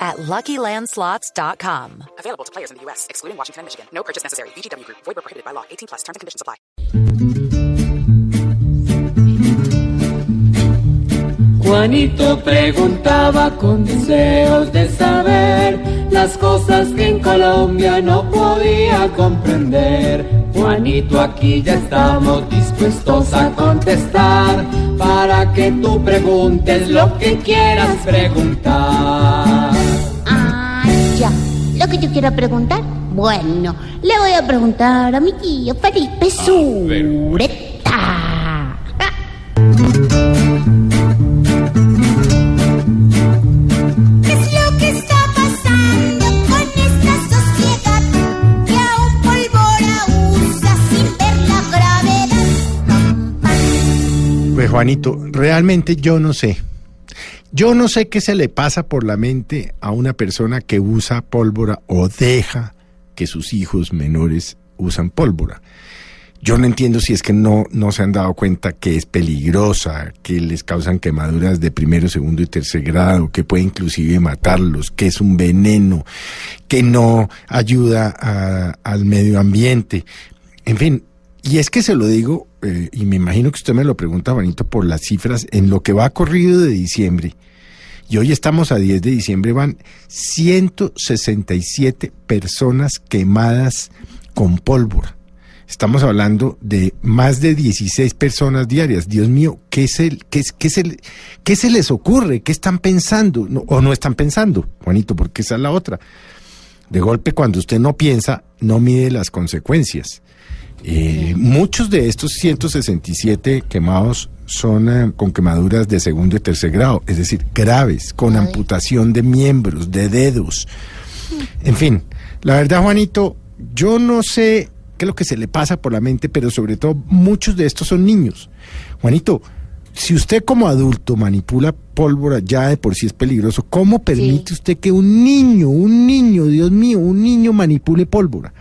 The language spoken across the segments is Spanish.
at LuckyLandSlots.com. Available to players in the U.S., excluding Washington and Michigan. No purchase necessary. VGW Group. Void where prohibited by law. 18 plus. Terms and conditions apply. Juanito preguntaba con deseos de saber las cosas que en Colombia no podía comprender. Juanito, aquí ya estamos dispuestos a contestar para que tú preguntes lo que quieras preguntar. Ah. Lo que yo quiero preguntar, bueno, le voy a preguntar a mi tío Felipe Sureta. ¿Qué es lo que está pasando con esta sociedad que aún pólvora usa sin ver la gravedad? Pues Juanito, realmente yo no sé. Yo no sé qué se le pasa por la mente a una persona que usa pólvora o deja que sus hijos menores usan pólvora. Yo no entiendo si es que no, no se han dado cuenta que es peligrosa, que les causan quemaduras de primero, segundo y tercer grado, que puede inclusive matarlos, que es un veneno, que no ayuda al medio ambiente. En fin, y es que se lo digo, eh, y me imagino que usted me lo pregunta, Juanito, por las cifras, en lo que va corrido de diciembre, y hoy estamos a 10 de diciembre, van 167 personas quemadas con pólvora. Estamos hablando de más de 16 personas diarias. Dios mío, ¿qué, es el, qué, es- qué, es el- qué se les ocurre? ¿Qué están pensando? ¿O no están pensando, Juanito? Porque esa es la otra. De golpe, cuando usted no piensa, no mide las consecuencias. Eh, muchos de estos 167 quemados son eh, con quemaduras de segundo y tercer grado, es decir, graves, con amputación de miembros, de dedos. En fin, la verdad, Juanito, yo no sé qué es lo que se le pasa por la mente, pero sobre todo muchos de estos son niños. Juanito, si usted como adulto manipula pólvora, ya de por sí es peligroso, ¿cómo permite usted que un niño, un niño, Dios mío, un niño manipule pólvora?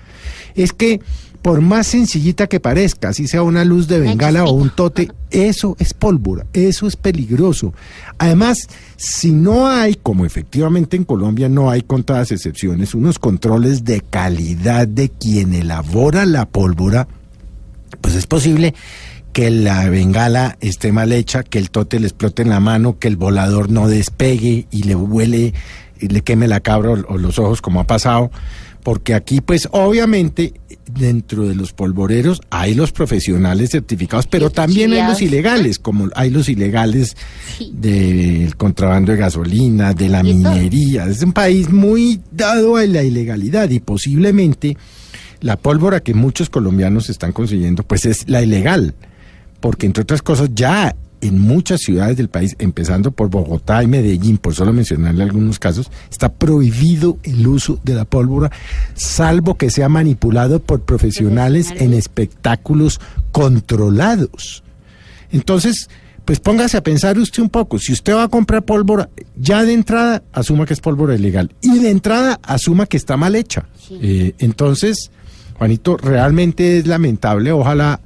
Es que por más sencillita que parezca, así sea una luz de bengala o un tote, eso es pólvora, eso es peligroso. Además, si no hay, como efectivamente en Colombia no hay contadas excepciones, unos controles de calidad de quien elabora la pólvora, pues es posible que la bengala esté mal hecha, que el tote le explote en la mano, que el volador no despegue y le huele y le queme la cabra o, o los ojos como ha pasado, porque aquí pues obviamente dentro de los polvoreros hay los profesionales certificados, pero también hay los ilegales, como hay los ilegales Sí. del contrabando de gasolina, de la minería. Es un país muy dado a la ilegalidad y posiblemente la pólvora que muchos colombianos están consiguiendo, pues es la ilegal. Porque entre otras cosas ya en muchas ciudades del país, empezando por Bogotá y Medellín, por solo mencionarle algunos casos, está prohibido el uso de la pólvora, salvo que sea manipulado por profesionales en espectáculos controlados. Entonces, pues póngase a pensar usted un poco, si usted va a comprar pólvora, ya de entrada asuma que es pólvora ilegal y de entrada asuma que está mal hecha. Eh, entonces, Juanito, realmente es lamentable, ojalá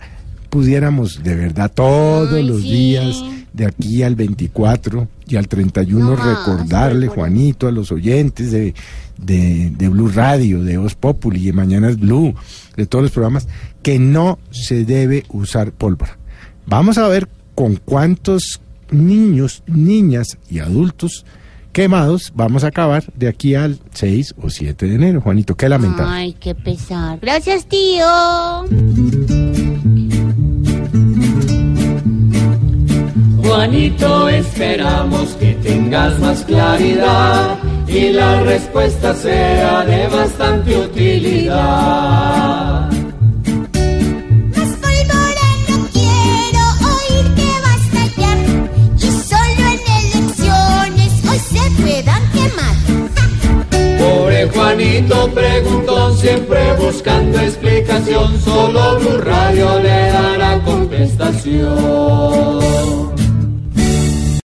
pudiéramos de verdad todos Ay, los sí. días de aquí al 24 y al 31 No más, recordarle. Juanito, a los oyentes de, de, de Blue Radio, de Voz Populi, de Mañanas Blue, de todos los programas, que no se debe usar pólvora. Vamos a ver con cuántos niños, niñas y adultos quemados vamos a acabar de aquí al 6 o 7 de enero. Juanito, qué lamentable. Ay, qué pesar. Gracias, tío. Juanito, esperamos que tengas más claridad y la respuesta sea de bastante utilidad. Más pólvora no quiero oír que va a estallar y solo en elecciones hoy se puedan quemar. Pobre Juanito preguntó siempre buscando explicación, solo Blue Radio canción.